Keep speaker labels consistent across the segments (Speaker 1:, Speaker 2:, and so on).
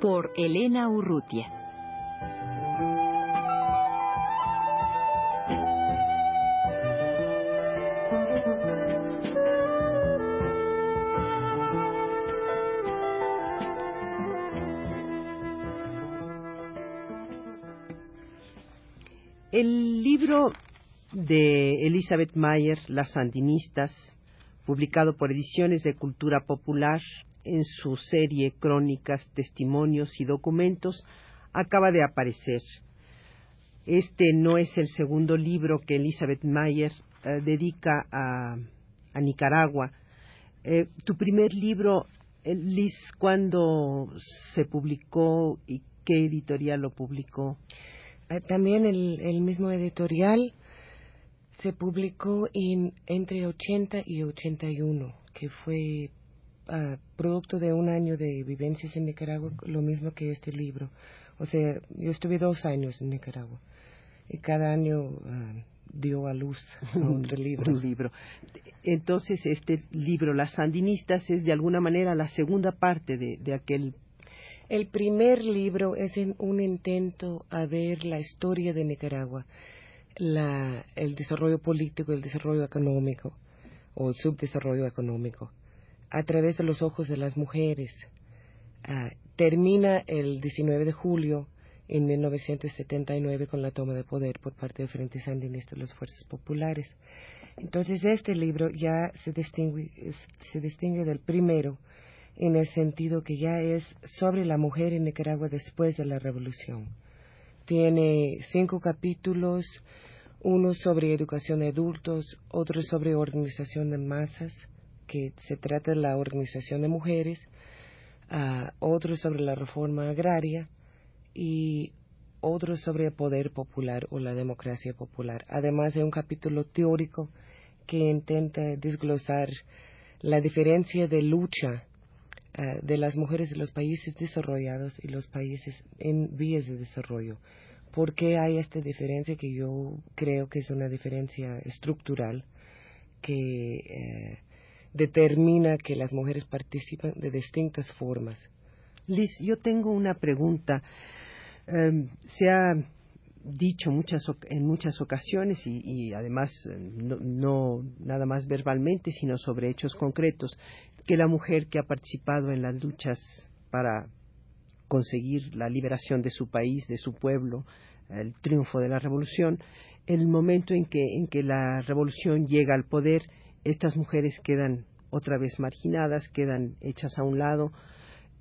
Speaker 1: Por Elena Urrutia.
Speaker 2: El libro de Elizabeth Mayer, Las Sandinistas, publicado por Ediciones de Cultura Popular en su serie Crónicas, Testimonios y Documentos, acaba de aparecer. Este no es el segundo libro que Elizabeth Mayer eh, dedica a, Nicaragua. Eh, tu primer libro, eh, Liz, ¿cuándo se publicó y qué editorial lo publicó?
Speaker 3: también el mismo editorial se publicó en, entre 80 y 81, que fue uh, producto de un año de vivencias en Nicaragua, lo mismo que este libro. O sea, yo estuve dos años en Nicaragua y cada año uh, dio a luz otro libro.
Speaker 2: un libro. Entonces, este libro, Las Sandinistas, es de alguna manera la segunda parte de, de aquel.
Speaker 3: El primer libro es un intento a ver la historia de Nicaragua la, el desarrollo político, el desarrollo económico o el subdesarrollo económico a través de los ojos de las mujeres. Ah, termina el 19 de julio en 1979 con la toma de poder por parte del Frente Sandinista de las Fuerzas Populares. Entonces este libro ya se distingue, se distingue del primero en el sentido que ya es sobre la mujer en Nicaragua después de la revolución. Tiene cinco capítulos uno sobre educación de adultos, otro sobre organización de masas, que se trata de la organización de mujeres, uh, otro sobre la reforma agraria y otro sobre el poder popular o la democracia popular. Además de un capítulo teórico que intenta desglosar la diferencia de lucha uh, de las mujeres de los países desarrollados y los países en vías de desarrollo ¿Por qué hay esta diferencia que yo creo que es una diferencia estructural que eh, determina que las mujeres participan de distintas formas?
Speaker 2: Liz, yo tengo una pregunta. Em, se ha dicho muchas, en muchas ocasiones y, además eh, no, nada más verbalmente, sino sobre hechos concretos, que la mujer que ha participado en las luchas para conseguir la liberación de su país, de su pueblo, el triunfo de la revolución, el momento en que, en que la revolución llega al poder, estas mujeres quedan otra vez marginadas, quedan hechas a un lado.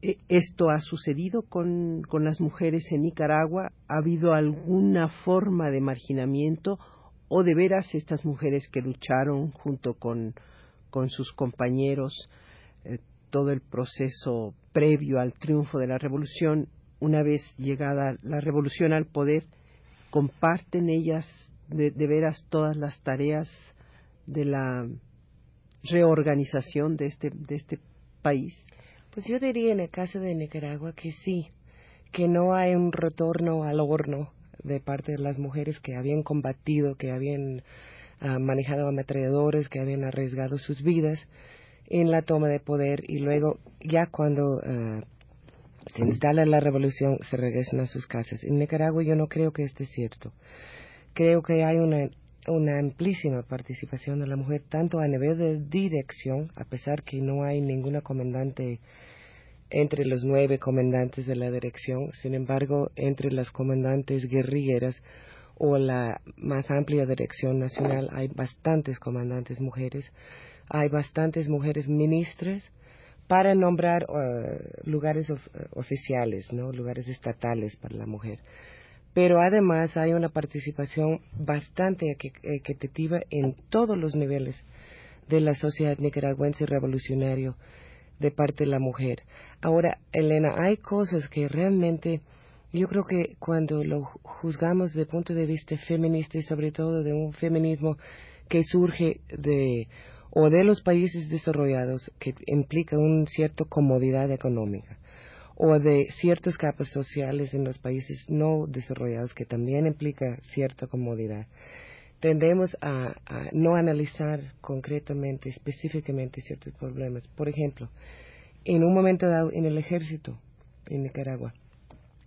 Speaker 2: E, ¿Esto ha sucedido con, con las mujeres en Nicaragua? ¿Ha habido alguna forma de marginamiento o de veras estas mujeres que lucharon junto con, con sus compañeros eh, todo el proceso previo al triunfo de la revolución, una vez llegada la revolución al poder, comparten ellas de, veras todas las tareas de la reorganización de este, de este país?
Speaker 3: Pues yo diría en el caso de Nicaragua que sí, que no hay un retorno al horno de parte de las mujeres que habían combatido, que habían ah, manejado ametralladores, que habían arriesgado sus vidas en la toma de poder y luego ya cuando uh, se instala la revolución se regresan a sus casas. En Nicaragua yo no creo que esto es cierto. Creo que hay una, una amplísima participación de la mujer, tanto a nivel de dirección, a pesar que no hay ninguna comandante entre los nueve comandantes de la dirección, sin embargo, entre las comandantes guerrilleras o la más amplia dirección nacional hay bastantes comandantes mujeres hay bastantes mujeres ministras para nombrar uh, lugares uh, oficiales, ¿no? lugares estatales para la mujer. Pero además hay una participación bastante equitativa en todos los niveles de la sociedad nicaragüense revolucionario, de parte de la mujer. Ahora, Elena, hay cosas que realmente yo creo que cuando lo juzgamos desde el punto de vista feminista y sobre todo de un feminismo que surge de o de los países desarrollados que implica una cierta comodidad económica o de ciertas capas sociales en los países no desarrollados que también implica cierta comodidad. Tendemos a, no analizar concretamente, específicamente ciertos problemas. Por ejemplo, en un momento dado en el ejército en Nicaragua,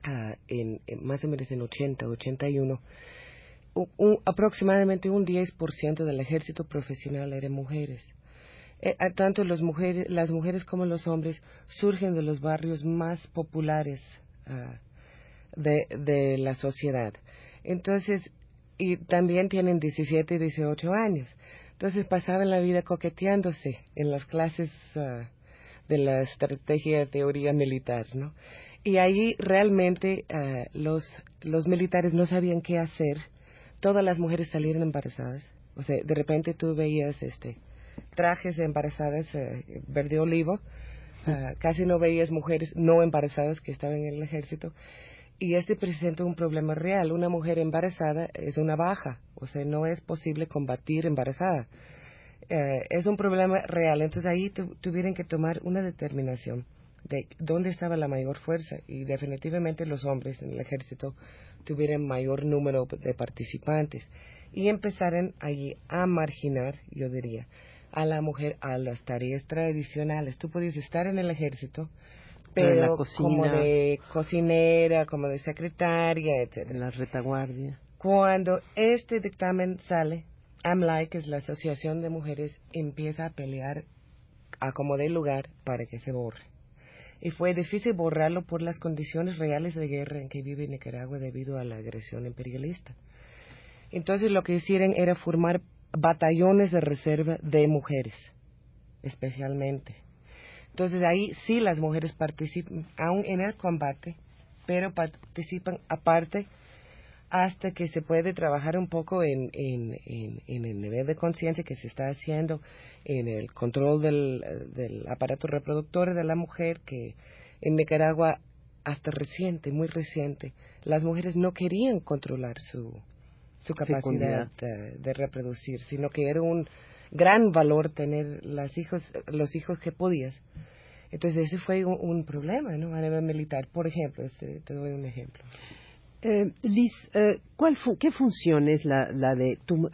Speaker 3: ah, en, más o menos en 80, 81, aproximadamente un 10% del ejército profesional eran mujeres. Eh, tanto las mujeres, las mujeres como los hombres surgen de los barrios más populares ah, de, de, la sociedad. Entonces, y también tienen 17 y 18 años. Entonces pasaban la vida coqueteándose en las clases ah, de la estrategia de teoría militar, ¿no? Y ahí realmente ah, los, los militares no sabían qué hacer todas las mujeres salieron embarazadas. O sea, de repente tú veías este trajes de embarazadas eh, verde olivo, ah, casi no veías mujeres no embarazadas que estaban en el ejército. Y este presenta un problema real. Una mujer embarazada es una baja, o sea, no es posible combatir embarazada. Eh, es un problema real. Entonces ahí tuvieron que tomar una determinación de dónde estaba la mayor fuerza y definitivamente los hombres en el ejército tuvieron mayor número de participantes y empezaron allí a marginar, yo diría, a la mujer a las tareas tradicionales. Tú podías estar en el ejército, pero como de cocinera, como de secretaria, etc.
Speaker 2: En la retaguardia.
Speaker 3: Cuando este dictamen sale, AMLAI, que es la Asociación de Mujeres, empieza a pelear a como de lugar para que se borre y fue difícil borrarlo por las condiciones reales de guerra en que vive Nicaragua debido a la agresión imperialista. Entonces lo que hicieron era formar batallones de reserva de mujeres, especialmente. Entonces ahí sí las mujeres participan, aún en el combate, pero participan aparte hasta que se puede trabajar un poco en, en, en, el nivel de conciencia que se está haciendo en el control del, del, aparato reproductor de la mujer, que en Nicaragua, hasta reciente, muy reciente, las mujeres no querían controlar su, su capacidad de, reproducir, sino que era un gran valor tener las hijos, los hijos que podías. Entonces ese fue un, problema, ¿no? A nivel militar. Por ejemplo, este, te doy un ejemplo.
Speaker 2: Eh, Liz, eh, ¿cuál ¿qué función es la, la de, tú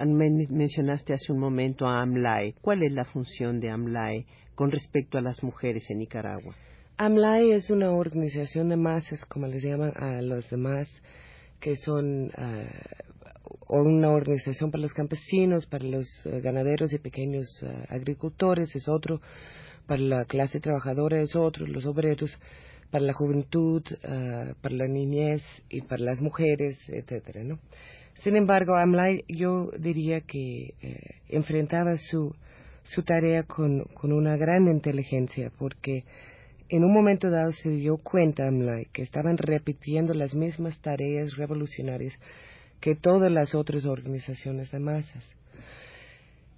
Speaker 2: mencionaste hace un momento a AMLAE, ¿cuál es la función de AMLAE con respecto a las mujeres en Nicaragua?
Speaker 3: AMLAE es una organización de masas, como les llaman a los demás, que son uh, una organización para los campesinos, para los uh, ganaderos y pequeños uh, agricultores, es otro, para la clase trabajadora es otro, los obreros para la juventud, ah, para la niñez y para las mujeres, etcétera, ¿no? Sin embargo, Amlai yo diría que eh, enfrentaba su, su tarea con, con una gran inteligencia porque en un momento dado se dio cuenta Amlai que estaban repitiendo las mismas tareas revolucionarias que todas las otras organizaciones de masas.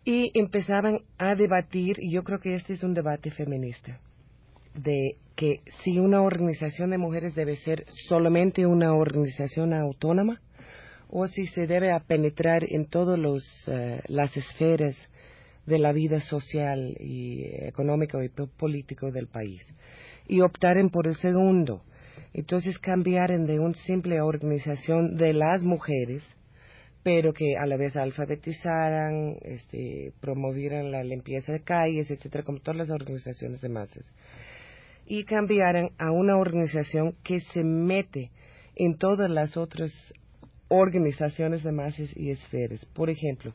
Speaker 3: Y empezaban a debatir, y yo creo que este es un debate feminista, de que si una organización de mujeres debe ser solamente una organización autónoma o si se debe penetrar en todas eh, las esferas de la vida social y económica y político del país y optaren por el segundo. Entonces cambiaren de una simple organización de las mujeres, pero que a la vez alfabetizaran, este, promovieran la limpieza de calles, etcétera, como todas las organizaciones de masas y cambiaran a una organización que se mete en todas las otras organizaciones de masas y esferas. Por ejemplo,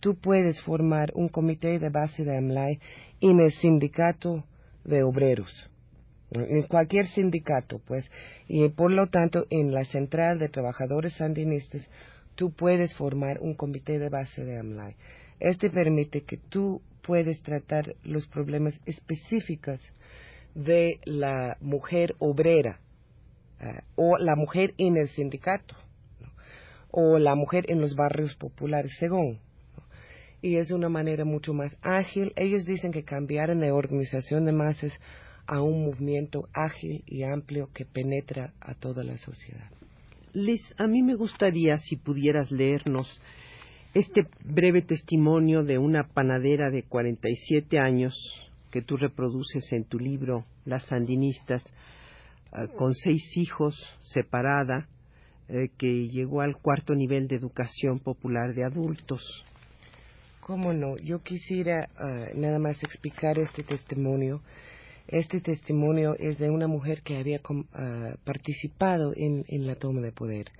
Speaker 3: tú puedes formar un comité de base de AMLAI en el sindicato de obreros, en cualquier sindicato, pues, y por lo tanto en la central de trabajadores sandinistas tú puedes formar un comité de base de AMLAI. Este permite que tú puedes tratar los problemas específicos de la mujer obrera eh, o la mujer en el sindicato o la mujer en los barrios populares, según. y es una manera mucho más ágil. Ellos dicen que cambiaron la organización de masas a un movimiento ágil y amplio que penetra a toda la sociedad.
Speaker 2: Liz, a mí me gustaría si pudieras leernos este breve testimonio de una panadera de 47 años que tú reproduces en tu libro Las Sandinistas, ah, con seis hijos, separada, eh, que llegó al cuarto nivel de educación popular de adultos.
Speaker 3: ¿Cómo no? Yo quisiera ah, nada más explicar este testimonio. Este testimonio es de una mujer que había ah, participado en, la toma de poder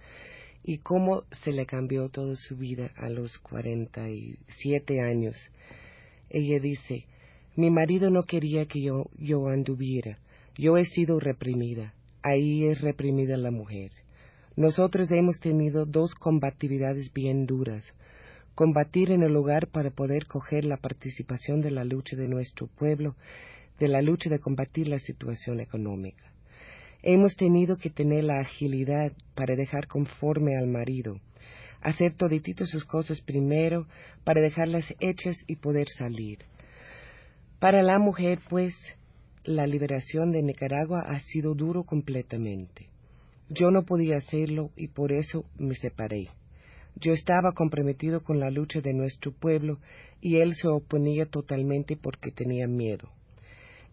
Speaker 3: y cómo se le cambió toda su vida a los 47 años. Ella dice, mi marido no quería que yo, yo anduviera. Yo he sido reprimida. Ahí es reprimida la mujer. Nosotros hemos tenido dos combatividades bien duras combatir en el hogar para poder coger la participación de la lucha de nuestro pueblo, de la lucha de combatir la situación económica. Hemos tenido que tener la agilidad para dejar conforme al marido, hacer todititos sus cosas primero para dejarlas hechas y poder salir. Para la mujer, pues, la liberación de Nicaragua ha sido duro completamente. Yo no podía hacerlo y por eso me separé. Yo estaba comprometido con la lucha de nuestro pueblo y él se oponía totalmente porque tenía miedo.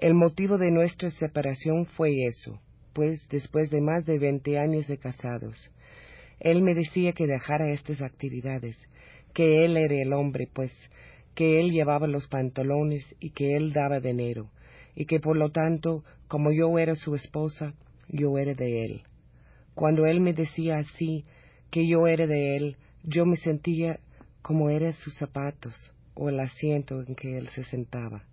Speaker 3: El motivo de nuestra separación fue eso, pues después de más de veinte años de casados, él me decía que dejara estas actividades, que él era el hombre, pues, que él llevaba los pantalones y que él daba dinero, y que por lo tanto, como yo era su esposa, yo era de él. Cuando él me decía así, que yo era de él, yo me sentía como eran sus zapatos o el asiento en que él se sentaba.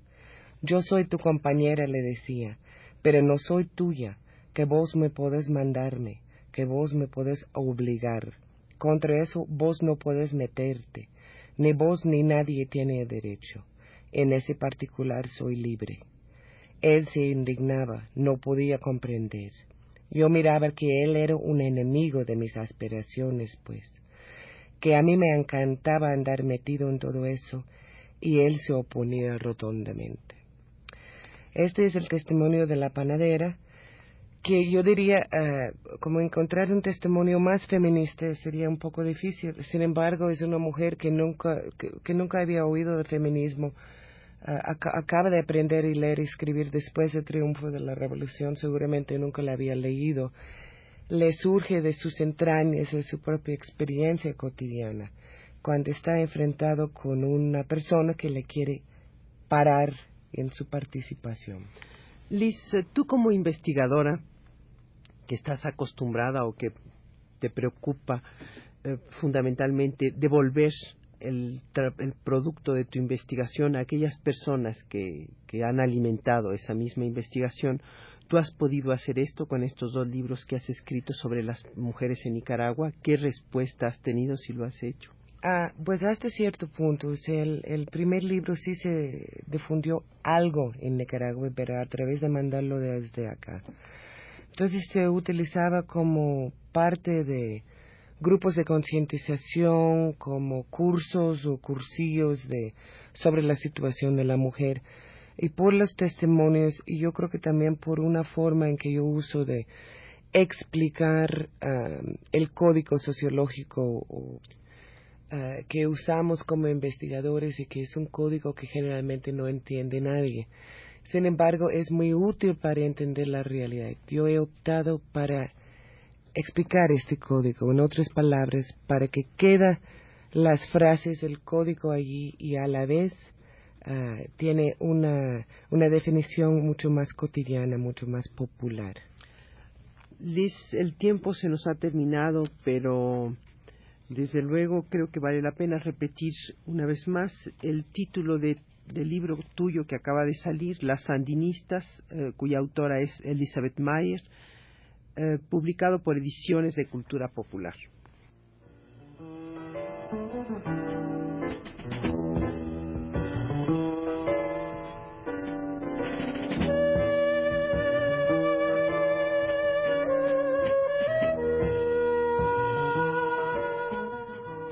Speaker 3: Yo soy tu compañera, le decía, pero no soy tuya, que vos me podés mandarme, que vos me podés obligar. Contra eso vos no podés meterte, ni vos ni nadie tiene derecho. En ese particular soy libre. Él se indignaba, no podía comprender. Yo miraba que él era un enemigo de mis aspiraciones, pues que a mí me encantaba andar metido en todo eso y él se oponía rotundamente. Este es el testimonio de la panadera, que yo diría, eh, como encontrar un testimonio más feminista sería un poco difícil. Sin embargo, es una mujer que nunca, que, nunca había oído de feminismo. Eh, acaba de aprender y leer y escribir después del triunfo de la revolución, seguramente nunca la había leído le surge de sus entrañas, de su propia experiencia cotidiana, cuando está enfrentado con una persona que le quiere parar en su participación.
Speaker 2: Liz, tú como investigadora, que estás acostumbrada o que te preocupa eh, fundamentalmente devolver el, el, producto de tu investigación a aquellas personas que, que han alimentado esa misma investigación, ¿Tú has podido hacer esto con estos dos libros que has escrito sobre las mujeres en Nicaragua? ¿Qué respuesta has tenido si lo has hecho?
Speaker 3: Ah, pues hasta cierto punto. el, el, primer libro sí se difundió algo en Nicaragua, pero a través de mandarlo desde acá. Entonces se utilizaba como parte de grupos de concientización, como cursos o cursillos de, sobre la situación de la mujer y por los testimonios y yo creo que también por una forma en que yo uso de explicar um, el código sociológico uh, que usamos como investigadores y que es un código que generalmente no entiende nadie. Sin embargo, es muy útil para entender la realidad. Yo he optado para explicar este código, en otras palabras, para que queda las frases del código allí y a la vez Ah, tiene una, una definición mucho más cotidiana, mucho más popular.
Speaker 2: Liz, el tiempo se nos ha terminado, pero desde luego creo que vale la pena repetir una vez más el título de, del libro tuyo que acaba de salir, Las Sandinistas, eh, cuya autora es Elizabeth Mayer, eh, publicado por Ediciones de Cultura Popular.